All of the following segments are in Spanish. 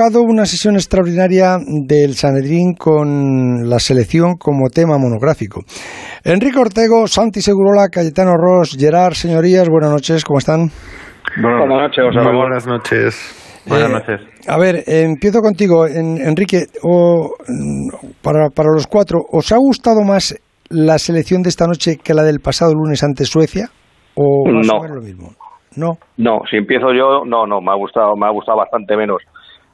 convocado una sesión extraordinaria del Sanedrín con la selección como tema monográfico. Enrique Ortego, Santi Segurola, Cayetano Ross, Gerard, señorías, buenas noches, ¿cómo están? Buenas noches, José Buenas noches. Buenas noches. A ver, empiezo contigo, Enrique, o, para, para los cuatro, ¿os ha gustado más la selección de esta noche que la del pasado lunes ante Suecia? ¿O más no. o menos lo mismo? No. No, si empiezo yo, no, no, me ha gustado, me ha gustado bastante menos.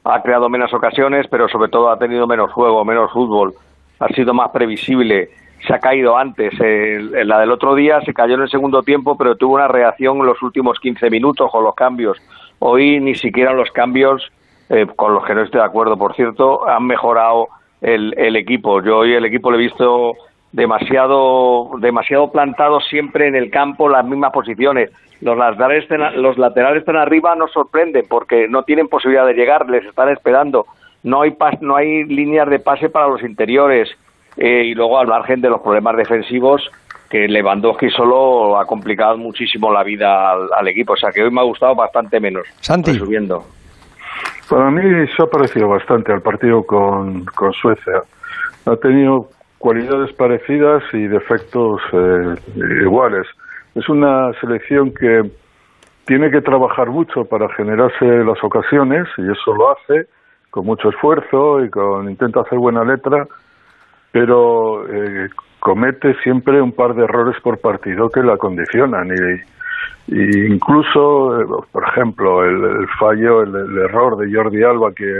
Ha creado menos ocasiones, pero sobre todo ha tenido menos juego, menos fútbol. Ha sido más previsible. Se ha caído antes. En la del otro día se cayó en el segundo tiempo, pero tuvo una reacción en los últimos 15 minutos con los cambios. Hoy ni siquiera los cambios, eh, con los que no estoy de acuerdo, por cierto, han mejorado el, el equipo. Yo hoy el equipo le he visto demasiado, demasiado plantado siempre en el campo, las mismas posiciones. Los laterales, están, los laterales están arriba, nos sorprende porque no tienen posibilidad de llegar, les están esperando. No hay, pas, no hay líneas de pase para los interiores. Eh, y luego, al margen de los problemas defensivos, que Lewandowski solo ha complicado muchísimo la vida al, al equipo. O sea que hoy me ha gustado bastante menos. Santi. Subiendo. Para mí se ha parecido bastante al partido con, con Suecia. Ha tenido cualidades parecidas y defectos eh, iguales. Es una selección que tiene que trabajar mucho para generarse las ocasiones y eso lo hace con mucho esfuerzo y con intenta hacer buena letra, pero eh, comete siempre un par de errores por partido que la condicionan y, incluso, eh, por ejemplo, el, el fallo, el, el, error de Jordi Alba que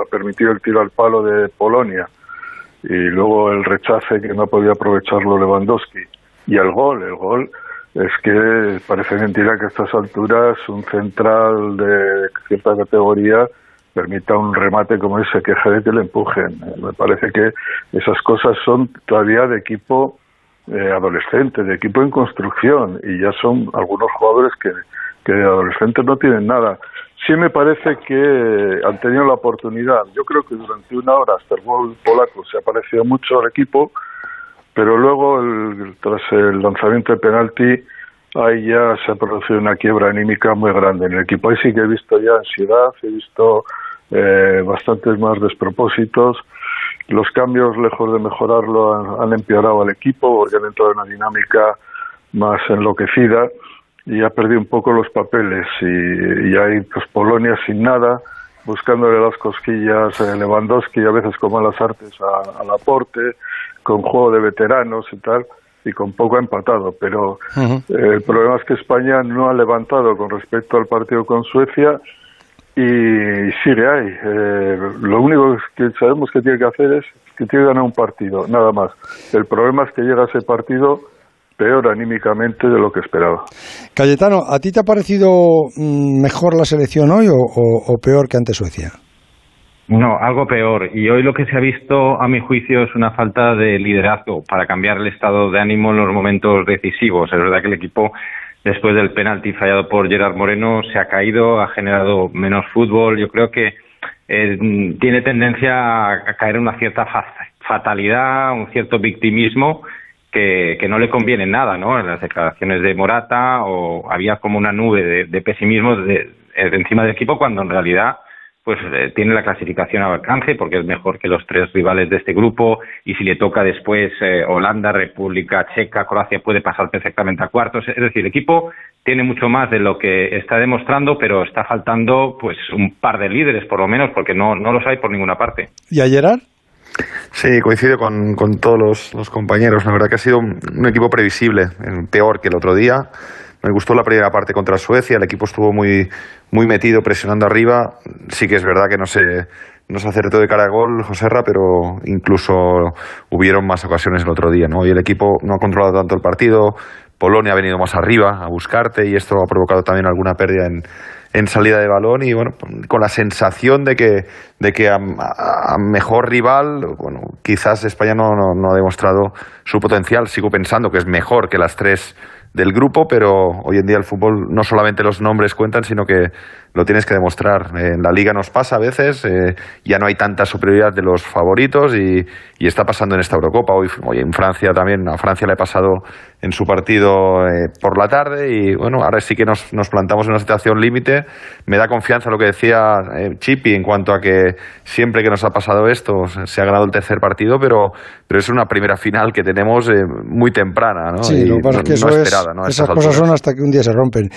ha permitido el tiro al palo de Polonia y luego el rechace que no podía aprovecharlo Lewandowski y el gol, el gol es que parece mentira que a estas alturas un central de cierta categoría permita un remate como ese, que de le empujen. Me parece que esas cosas son todavía de equipo eh, adolescente, de equipo en construcción, y ya son algunos jugadores que, que de adolescentes no tienen nada. Sí me parece que han tenido la oportunidad. Yo creo que durante una hora hasta el gol polaco se ha parecido mucho al equipo, pero luego, el, tras el lanzamiento de penalti, ahí ya se ha producido una quiebra anímica muy grande en el equipo. Ahí sí que he visto ya ansiedad, he visto eh, bastantes más despropósitos. Los cambios, lejos de mejorarlo, han, han empeorado al equipo porque han entrado en una dinámica más enloquecida y ha perdido un poco los papeles y, y hay pues Polonia sin nada buscándole las cosquillas a Lewandowski a veces como a las artes a, al aporte con juego de veteranos y tal y con poco empatado pero uh -huh. eh, el problema es que España no ha levantado con respecto al partido con Suecia y sigue ahí eh, lo único que sabemos que tiene que hacer es que tiene que ganar un partido nada más el problema es que llega a ese partido peor anímicamente de lo que esperaba. Cayetano, ¿a ti te ha parecido mejor la selección hoy o, o, o, peor que ante Suecia? No, algo peor. Y hoy lo que se ha visto, a mi juicio, es una falta de liderazgo para cambiar el estado de ánimo en los momentos decisivos. Es verdad que el equipo, después del penalti fallado por Gerard Moreno, se ha caído, ha generado menos fútbol. Yo creo que eh, tiene tendencia a caer en una cierta fatalidad, un cierto victimismo que, que, no le conviene nada, ¿no? En las declaraciones de Morata o había como una nube de, pesimismo de, de, encima del equipo cuando en realidad pues eh, tiene la clasificación al alcance porque es mejor que los tres rivales de este grupo y si le toca después eh, Holanda, República Checa, Croacia puede pasar perfectamente a cuartos. Es decir, el equipo tiene mucho más de lo que está demostrando, pero está faltando pues un par de líderes por lo menos porque no, no los hay por ninguna parte. ¿Y a Gerard? Sí, coincido con, con todos los, los, compañeros. La verdad que ha sido un, equipo previsible, peor que el otro día. Me gustó la primera parte contra Suecia, el equipo estuvo muy, muy metido, presionando arriba. Sí que es verdad que no se, no se acertó de cara a gol, Joserra, pero incluso hubieron más ocasiones el otro día. ¿no? Y el equipo no ha controlado tanto el partido, Polonia ha venido más arriba a buscarte y esto ha provocado también alguna pérdida en, en salida de balón y bueno, con la sensación de que, de que a, a mejor rival, bueno, quizás España no, no, no, ha demostrado su potencial. Sigo pensando que es mejor que las tres del grupo, pero hoy en día el fútbol no solamente los nombres cuentan, sino que lo tienes que demostrar. En la liga nos pasa a veces, eh, ya no hay tanta superioridad de los favoritos y, está pasando en esta Eurocopa. Hoy, hoy, en Francia también, a Francia le ha pasado en su partido eh, por la tarde y bueno, ahora sí que nos, nos plantamos en una situación límite. Me da confianza lo que decía eh, Chipi en cuanto a que siempre que nos ha pasado esto se ha ganado el tercer partido, pero, pero es una primera final que tenemos muy temprana, ¿no? Sí, lo que pasa es que eso esperada, esas cosas son hasta que un día se rompen.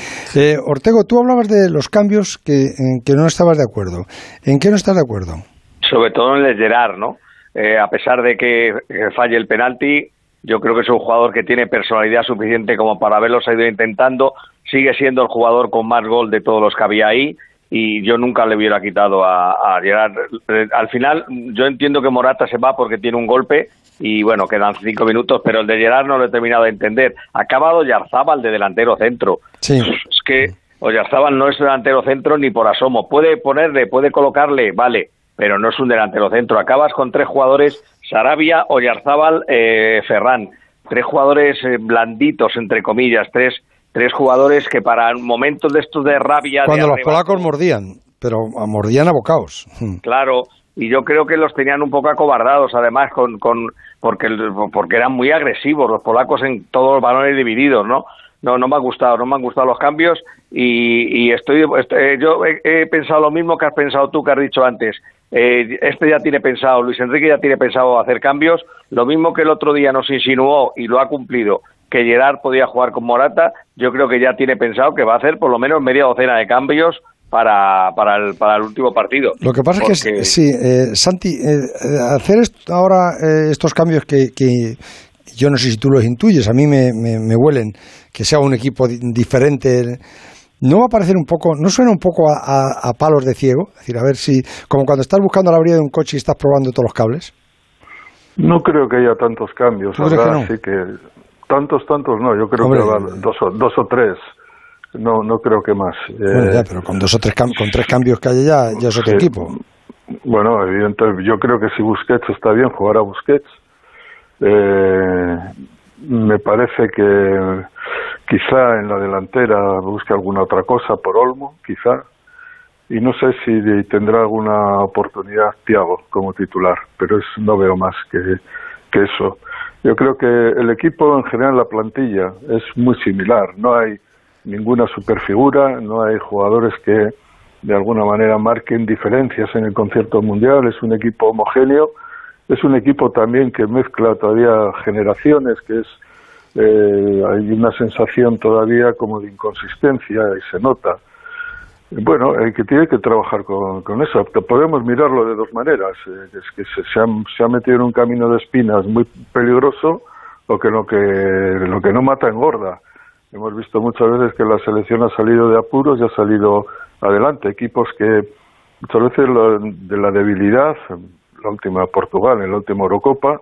Ortego, tú hablabas de los cambios que, en que no estabas de acuerdo. ¿En qué no estás de acuerdo? Sobre todo en el Gerard, ¿no? Eh, a pesar de que, falle el penalti, yo creo que es un jugador que tiene personalidad suficiente como para haberlo ido intentando. Sigue siendo el jugador con más gol de todos los que había ahí y yo nunca le hubiera quitado a, a Gerard. Eh, al final, yo entiendo que Morata se va porque tiene un golpe y bueno, quedan cinco minutos, pero el de Gerard no lo he terminado de entender. Ha acabado Yarzábal de delantero centro. Sí. Es que Oyarzábal no es delantero centro ni por asomo. Puede ponerle, puede colocarle, vale, pero no es un delantero centro. Acabas con tres jugadores, Sarabia, Oyarzábal, eh, Ferran. Tres jugadores eh, blanditos, entre comillas, tres, tres jugadores que para momentos de estos de rabia... Cuando los polacos mordían, pero mordían a bocaos. Claro, y yo creo que los tenían un poco acobardados, además, con, con porque, porque eran muy agresivos los polacos en todos los balones divididos, ¿no? No, no me ha gustado, no me han gustado los cambios y, estoy, eh, yo he, pensado lo mismo que has pensado tú, que has dicho antes. Eh, este ya tiene pensado, Luis Enrique ya tiene pensado hacer cambios, lo mismo que el otro día nos insinuó y lo ha cumplido, que Gerard podía jugar con Morata, yo creo que ya tiene pensado que va a hacer por lo menos media docena de cambios para, para, el, para el último partido. Lo que pasa es que, sí, eh, Santi, hacer ahora estos cambios que, que, yo no sé si tú los intuyes, a mí me, me huelen que sea un equipo diferente. ¿No va a parecer un poco, no suena un poco a, palos de ciego? Es decir, a ver si, como cuando estás buscando la brida de un coche y estás probando todos los cables. No creo que haya tantos cambios, ¿verdad? Que que tantos, tantos no, yo creo que dos, o, dos o tres. No, no creo que más. Bueno, ya, eh, pero con dos o tres con tres cambios que haya ya, ya es otro equipo. Bueno, evidentemente, yo creo que si Busquets está bien, jugará Busquets. Eh, me parece que quizá en la delantera busque alguna otra cosa por Olmo, quizá, y no sé si tendrá alguna oportunidad Tiago como titular, pero es, no veo más que, que eso. Yo creo que el equipo en general, la plantilla, es muy similar. No hay ninguna superfigura, no hay jugadores que de alguna manera marquen diferencias en el concierto mundial. Es un equipo homogéneo es un equipo también que mezcla todavía generaciones, que es eh, hay una sensación todavía como de inconsistencia y se nota. Bueno, hay que tiene que trabajar con, con eso. Podemos mirarlo de dos maneras. Eh, es que se, se, ha, metido en un camino de espinas muy peligroso, o que lo que lo que no mata engorda. Hemos visto muchas veces que la selección ha salido de apuros y ha salido adelante. Equipos que muchas veces de la debilidad la última Portugal, en la última Eurocopa,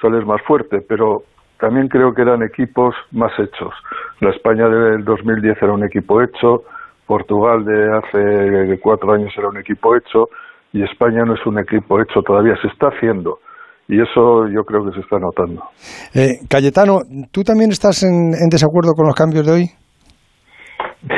sales más fuerte, pero también creo que eran equipos más hechos. La España del 2010 era un equipo hecho, Portugal de hace cuatro años era un equipo hecho y España no es un equipo hecho todavía, se está haciendo. Y eso yo creo que se está notando. Eh, Cayetano, ¿tú también estás en, desacuerdo con los cambios de hoy?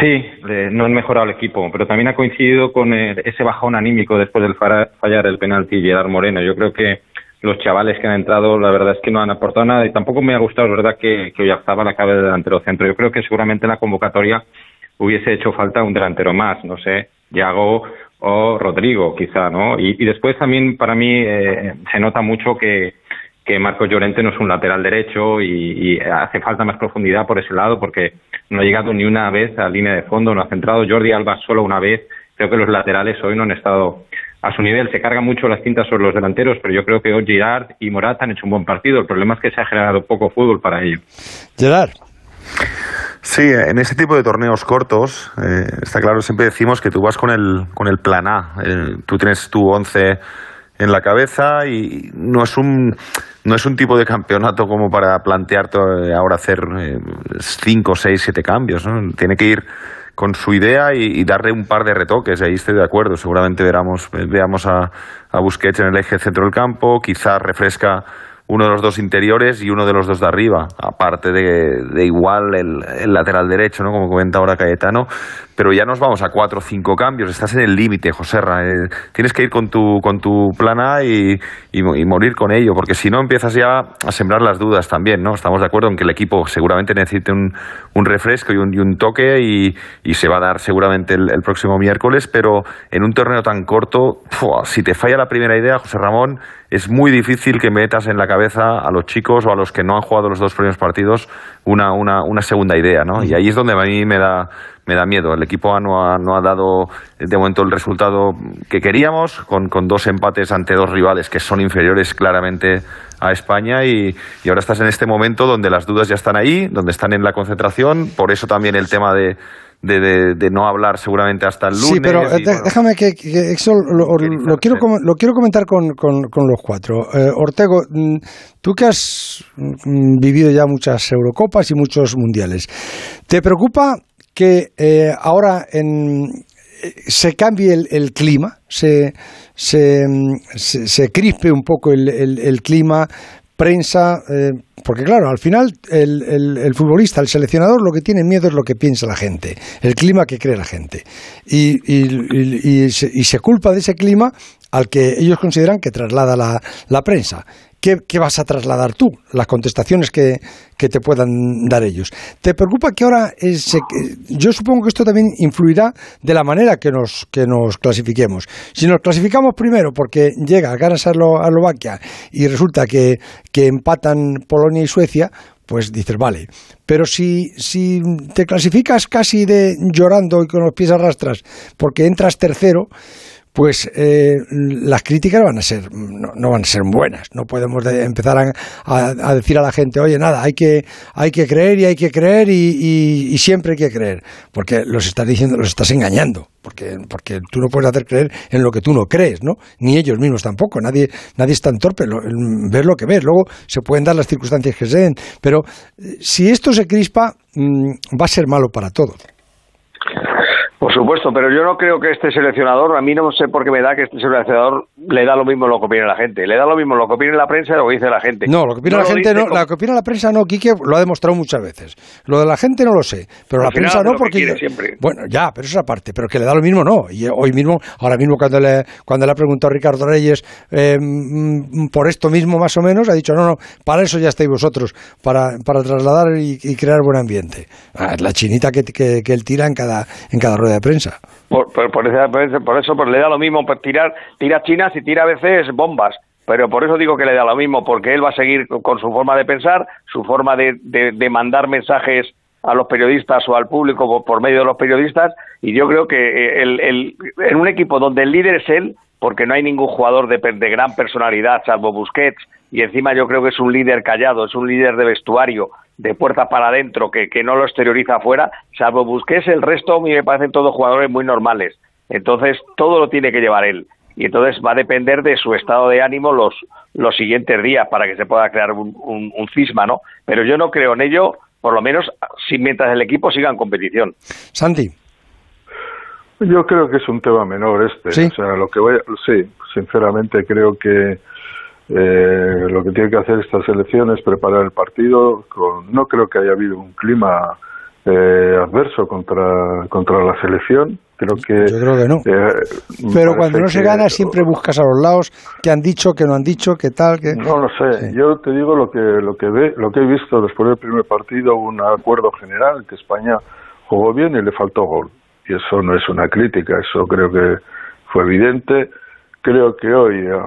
Sí, no han mejorado el equipo, pero también ha coincidido con ese bajón anímico después del fallar el penalti Gerard Moreno. Yo creo que los chavales que han entrado, la verdad es que no han aportado nada y tampoco me ha gustado, la verdad, que, que la cabe de delantero centro. Yo creo que seguramente en la convocatoria hubiese hecho falta un delantero más, no sé, Yago o Rodrigo, quizá, ¿no? Y, después también para mí eh, se nota mucho que, que Marcos Llorente no es un lateral derecho y, y, hace falta más profundidad por ese lado porque no ha llegado ni una vez a línea de fondo, no ha centrado Jordi Alba solo una vez. Creo que los laterales hoy no han estado a su nivel. Se carga mucho las cintas sobre los delanteros, pero yo creo que hoy Girard y Morata han hecho un buen partido. El problema es que se ha generado poco fútbol para ello. Gerard. Sí, en ese tipo de torneos cortos, eh, está claro, siempre decimos que tú vas con el, con el plan A. tú tienes tu once en la cabeza y no es un no es un tipo de campeonato como para plantearte ahora hacer eh, cinco, seis, siete cambios. ¿no? Tiene que ir con su idea y, darle un par de retoques. Ahí estoy de acuerdo. Seguramente veramos, veamos a, a Busquets en el eje centro del campo. Quizás refresca uno de los dos interiores y uno de los dos de arriba, aparte de, igual el, lateral derecho, ¿no? como comenta ahora Cayetano. Pero ya nos vamos a cuatro o cinco cambios, estás en el límite, José eh, tienes que ir con tu, con tu plan A y, morir con ello, porque si no empiezas ya a sembrar las dudas también, ¿no? Estamos de acuerdo en que el equipo seguramente necesite un, un refresco y un, un toque y, se va a dar seguramente el, próximo miércoles, pero en un torneo tan corto, si te falla la primera idea, José Ramón, es muy difícil que metas en la cabeza a los chicos o a los que no han jugado los dos primeros partidos una, una, una segunda idea, ¿no? Y ahí es donde a mí me da, me da miedo. El equipo no ha, no ha dado de momento el resultado que queríamos, con, con, dos empates ante dos rivales que son inferiores claramente a España y, y, ahora estás en este momento donde las dudas ya están ahí, donde están en la concentración, por eso también el tema de, de, no hablar seguramente hasta el lunes. Sí, pero eh, déjame que, eso lo, quiero, lo quiero comentar con, con, los cuatro. Eh, Ortego, mm, tú que has mm, vivido ya muchas Eurocopas y muchos mundiales, ¿te preocupa que eh, ahora en, se cambie el, clima, se, se, se, crispe un poco el, el clima, prensa, eh, porque claro, al final el, el, futbolista, el seleccionador, lo que tiene miedo es lo que piensa la gente, el clima que cree la gente. Y, y, y, se, se, culpa de ese clima al que ellos consideran que traslada la, la prensa. ¿Qué, vas a trasladar tú? Las contestaciones que, te puedan dar ellos. ¿Te preocupa que ahora, yo supongo que esto también influirá de la manera que nos, que nos clasifiquemos? Si nos clasificamos primero porque llega, ganas a Eslovaquia y resulta que, que empatan Polonia y Suecia, pues dices, vale. Pero si, si te clasificas casi de llorando y con los pies arrastras porque entras tercero, pues eh, las críticas van a ser no, van a ser buenas. No podemos empezar a, decir a la gente, oye, nada, hay que hay que creer y hay que creer y, siempre hay que creer, porque los estás diciendo, los estás engañando, porque porque tú no puedes hacer creer en lo que tú no crees, ¿no? Ni ellos mismos tampoco. Nadie nadie es tan torpe. ver lo que ves. Luego se pueden dar las circunstancias que se den, pero eh, si esto se crispa, mm, va a ser malo para todos. Por supuesto, pero yo no creo que este seleccionador, a mí no sé por qué me da que este seleccionador le da lo mismo lo que opina la gente. Le da lo mismo lo que opina la prensa y lo que dice la gente. No, lo que opina la gente no, lo que opina la prensa no, Quique lo ha demostrado muchas veces. Lo de la gente no lo sé, pero la prensa no porque bueno, ya, pero esa parte, pero que le da lo mismo no. Y hoy mismo, ahora mismo cuando le cuando le ha preguntado a Ricardo Reyes eh, mm, por esto mismo más o menos, ha dicho, "No, no, para eso ya estáis vosotros, para, para trasladar y, crear buen ambiente." Ah, la chinita que, que, que él tira en cada en cada de prensa. Por, por, por, eso, pues, le da lo mismo pues, tirar, tira chinas y tira a veces bombas. Pero por eso digo que le da lo mismo, porque él va a seguir con su forma de pensar, su forma de, de, mandar mensajes a los periodistas o al público por, medio de los periodistas. Y yo creo que eh, el, el, en un equipo donde el líder es él, porque no hay ningún jugador de, de gran personalidad, salvo Busquets, y encima yo creo que es un líder callado, es un líder de vestuario, de puerta para adentro que, que no lo exterioriza afuera, salvo Busquets, el resto a mí me parecen todos jugadores muy normales. Entonces, todo lo tiene que llevar él. Y entonces va a depender de su estado de ánimo los, los siguientes días para que se pueda crear un, un, cisma, ¿no? Pero yo no creo en ello, por lo menos si mientras el equipo siga en competición. Santi. Yo creo que es un tema menor este. ¿Sí? O sea, lo que voy sí, sinceramente creo que eh, lo que tiene que hacer esta selección es preparar el partido. Con, no creo que haya habido un clima eh, adverso contra, contra la selección. Creo que, Yo creo que no. Eh, Pero cuando no se gana siempre buscas a los lados que han dicho, que no han dicho, que tal, que... No lo sé. Yo te digo lo que, lo, que ve, lo que he visto después del primer partido, un acuerdo general que España jugó bien y le faltó gol. Y eso no es una crítica, eso creo que fue evidente creo que hoy eh,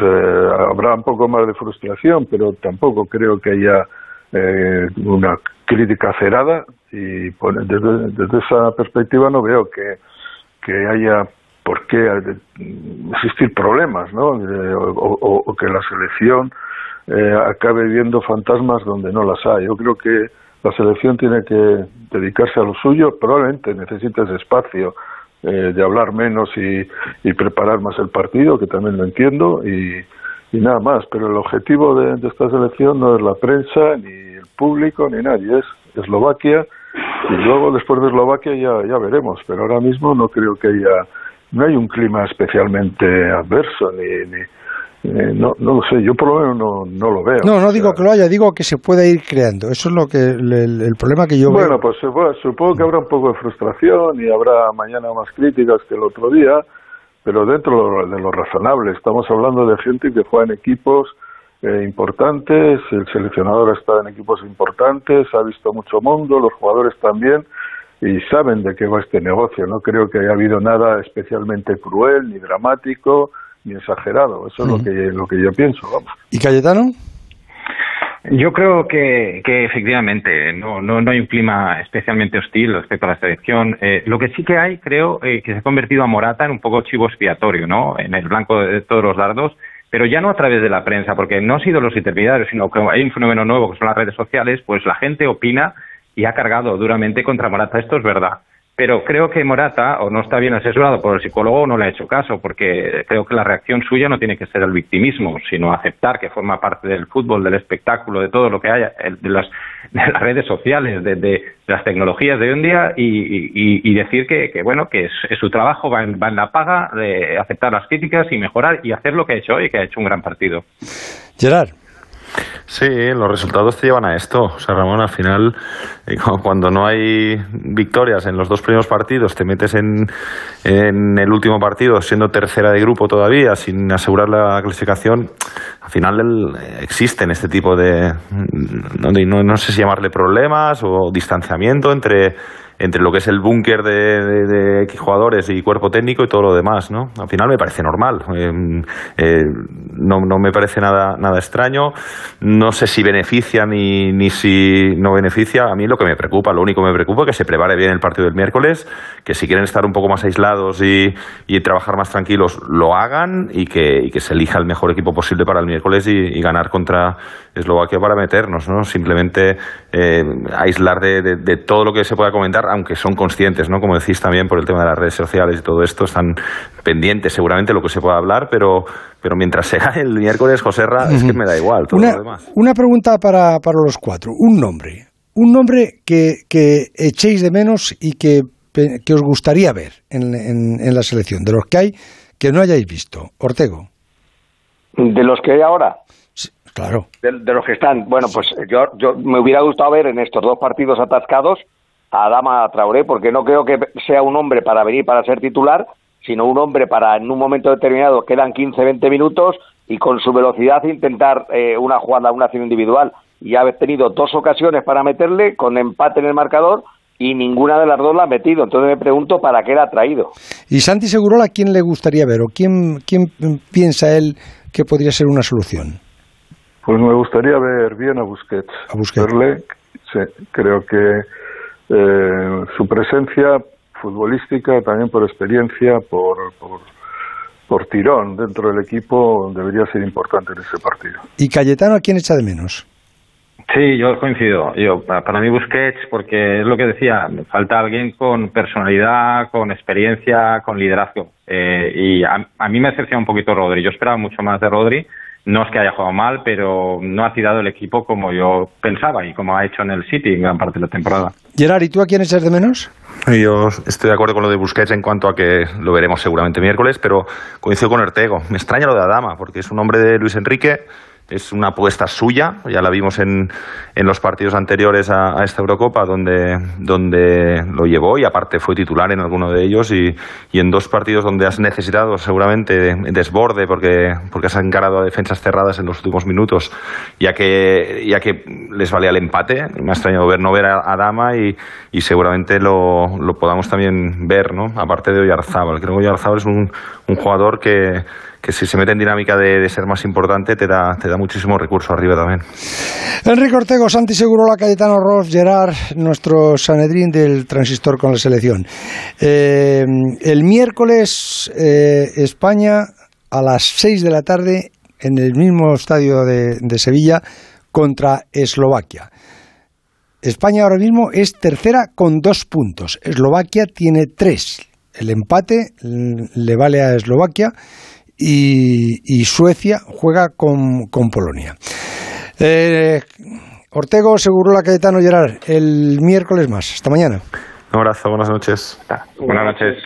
eh, habrá un poco más de frustración, pero tampoco creo que haya eh, una crítica cerrada y desde, esa perspectiva no veo que, haya por qué existir problemas, ¿no? o, que la selección acabe viendo fantasmas donde no las hay. Yo creo que la selección tiene que dedicarse a lo suyo, probablemente necesita ese espacio eh, de hablar menos y, y, preparar más el partido, que también lo entiendo, y, y nada más. Pero el objetivo de, esta selección no es la prensa, ni el público, ni nadie, es Eslovaquia, y luego después de Eslovaquia ya, ya veremos, pero ahora mismo no creo que haya, no hay un clima especialmente adverso, ni, ni, Eh, no, no lo sé, yo por lo menos no, no lo veo. No, no digo que lo haya, digo que se pueda ir creando. Eso es lo que el, problema que yo bueno, veo. Bueno, pues supongo que habrá un poco de frustración y habrá mañana más críticas que el otro día, pero dentro de lo razonable. Estamos hablando de gente que juega en equipos eh, importantes, el seleccionador estado en equipos importantes, ha visto mucho mundo, los jugadores también y saben de qué va este negocio. No creo que haya habido nada especialmente cruel ni dramático ni exagerado. Eso es lo que, lo que yo pienso. Vamos. ¿Y Cayetano? Yo creo que, que efectivamente no, no, no, hay un clima especialmente hostil respecto a la selección. Eh, lo que sí que hay, creo, eh, que se ha convertido a Morata en un poco chivo expiatorio, ¿no? En el blanco de todos los dardos, pero ya no a través de la prensa, porque no han sido los intermediarios, sino que hay un fenómeno nuevo que son las redes sociales, pues la gente opina y ha cargado duramente contra Morata. Esto es verdad pero creo que Morata o no está bien asesorado por el psicólogo o no le ha hecho caso, porque creo que la reacción suya no tiene que ser el victimismo, sino aceptar que forma parte del fútbol, del espectáculo, de todo lo que haya, de las, de las redes sociales, de, las tecnologías de hoy en día y, decir que, bueno, que es, su trabajo, va en, va en la paga, de aceptar las críticas y mejorar y hacer lo que ha hecho hoy, que ha hecho un gran partido. Gerard. Sí, los resultados te llevan a esto. O sea, Ramón, al final, eh, cuando no hay victorias en los dos primeros partidos, te metes en, en el último partido siendo tercera de grupo todavía, sin asegurar la clasificación. Al final existen este tipo de, no, no sé si llamarle problemas o distanciamiento entre entre lo que es el búnker de, de, jugadores y cuerpo técnico y todo lo demás, ¿no? Al final me parece normal, eh, eh, no, no, me parece nada, nada extraño, no sé si beneficia ni, ni si no beneficia, a mí lo que me preocupa, lo único que me preocupa es que se prepare bien el partido del miércoles, que si quieren estar un poco más aislados y, y trabajar más tranquilos, lo hagan y que, que, se elija el mejor equipo posible para el miércoles y, ganar contra Eslovaquia para meternos, ¿no? Simplemente eh, aislar de, de todo lo que se pueda comentar aunque son conscientes, ¿no? Como decís también por el tema de las redes sociales y todo esto, están pendientes seguramente de lo que se pueda hablar, pero, pero mientras sea el miércoles, José Ra, es que me da igual todo una, lo demás. Una pregunta para, para los cuatro. Un nombre. Un nombre que, que echéis de menos y que, que os gustaría ver en, en, la selección, de los que hay que no hayáis visto. Ortego. ¿De los que hay ahora? claro. De, de, los que están. Bueno, pues yo, yo me hubiera gustado ver en estos dos partidos atascados a Adama Traoré, porque no creo que sea un hombre para venir para ser titular, sino un hombre para en un momento determinado quedan 15, 20 minutos y con su velocidad intentar eh, una jugada, una acción individual. Y ha tenido dos ocasiones para meterle con empate en el marcador y ninguna de las dos la ha metido. Entonces me pregunto para qué la ha traído. ¿Y Santi Segurola quién le gustaría ver o quién, quién piensa él que podría ser una solución? Pues me gustaría ver bien a Busquets. A Busquets. Verle, creo que eh, su presencia futbolística, también por experiencia, por, por, tirón dentro del equipo, debería ser importante en ese partido. ¿Y Cayetano a quién echa de menos? Sí, yo coincido. Yo, para mí Busquets, porque es lo que decía, me falta alguien con personalidad, con experiencia, con liderazgo. Eh, y a, a, mí me decepciona un poquito Rodri. Yo esperaba mucho más de Rodri no es que haya jugado mal, pero no ha tirado el equipo como yo pensaba y como ha hecho en el City en gran parte de la temporada. Gerard, ¿y tú a quién echas de menos? Yo estoy de acuerdo con lo de Busquets en cuanto a que lo veremos seguramente miércoles, pero coincido con Ortego. Me extraña lo de Adama, porque es un hombre de Luis Enrique es una apuesta suya, ya la vimos en, en los partidos anteriores a, esta Eurocopa, donde, donde lo llevó y aparte fue titular en alguno de ellos y, y en dos partidos donde has necesitado seguramente desborde porque, porque has encarado a defensas cerradas en los últimos minutos, ya que, ya que les valía el empate. Me ha extrañado ver no ver a, Dama y, y seguramente lo, lo, podamos también ver, ¿no? aparte de Oyarzábal. Creo que Oyarzábal es un, un jugador que que si se mete en dinámica de, ser más importante te da, te da muchísimo recurso arriba también. Enrique Ortego, Santi Segurola, Cayetano Ross, Gerard, nuestro Sanedrín del transistor con la selección. Eh, el miércoles eh, España a las 6 de la tarde en el mismo estadio de, de Sevilla contra Eslovaquia. España ahora mismo es tercera con dos puntos. Eslovaquia tiene tres. El empate le vale a Eslovaquia y, Suecia juega con, Polonia. Eh, Ortego, la Cayetano, Gerard, el miércoles más. Hasta mañana. Un abrazo, buenas noches. Buenas noches.